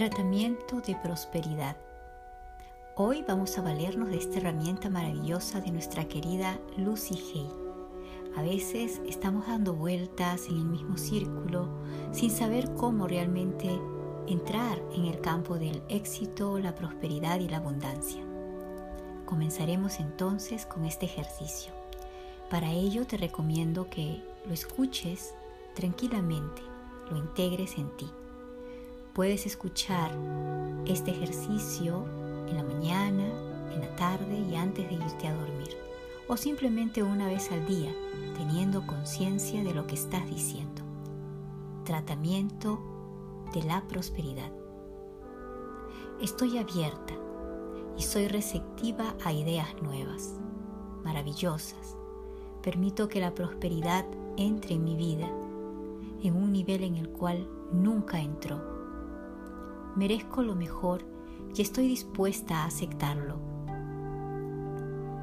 Tratamiento de prosperidad. Hoy vamos a valernos de esta herramienta maravillosa de nuestra querida Lucy Hay. A veces estamos dando vueltas en el mismo círculo sin saber cómo realmente entrar en el campo del éxito, la prosperidad y la abundancia. Comenzaremos entonces con este ejercicio. Para ello te recomiendo que lo escuches tranquilamente, lo integres en ti. Puedes escuchar este ejercicio en la mañana, en la tarde y antes de irte a dormir. O simplemente una vez al día, teniendo conciencia de lo que estás diciendo. Tratamiento de la prosperidad. Estoy abierta y soy receptiva a ideas nuevas, maravillosas. Permito que la prosperidad entre en mi vida en un nivel en el cual nunca entró merezco lo mejor y estoy dispuesta a aceptarlo.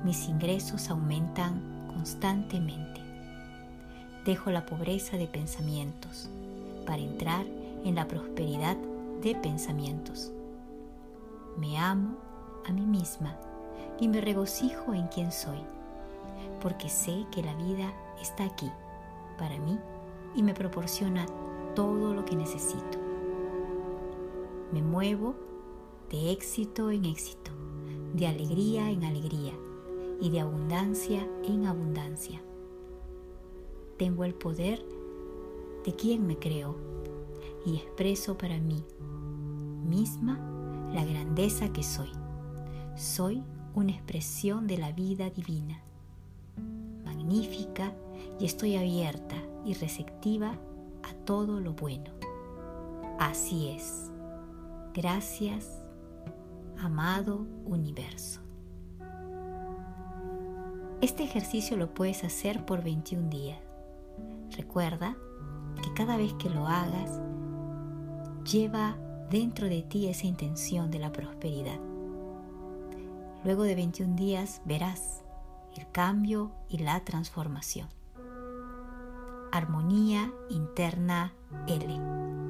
Mis ingresos aumentan constantemente. Dejo la pobreza de pensamientos para entrar en la prosperidad de pensamientos. Me amo a mí misma y me regocijo en quien soy, porque sé que la vida está aquí para mí y me proporciona todo lo que necesito. Me muevo de éxito en éxito, de alegría en alegría y de abundancia en abundancia. Tengo el poder de quien me creo y expreso para mí misma la grandeza que soy. Soy una expresión de la vida divina, magnífica y estoy abierta y receptiva a todo lo bueno. Así es. Gracias, amado universo. Este ejercicio lo puedes hacer por 21 días. Recuerda que cada vez que lo hagas, lleva dentro de ti esa intención de la prosperidad. Luego de 21 días verás el cambio y la transformación. Armonía interna L.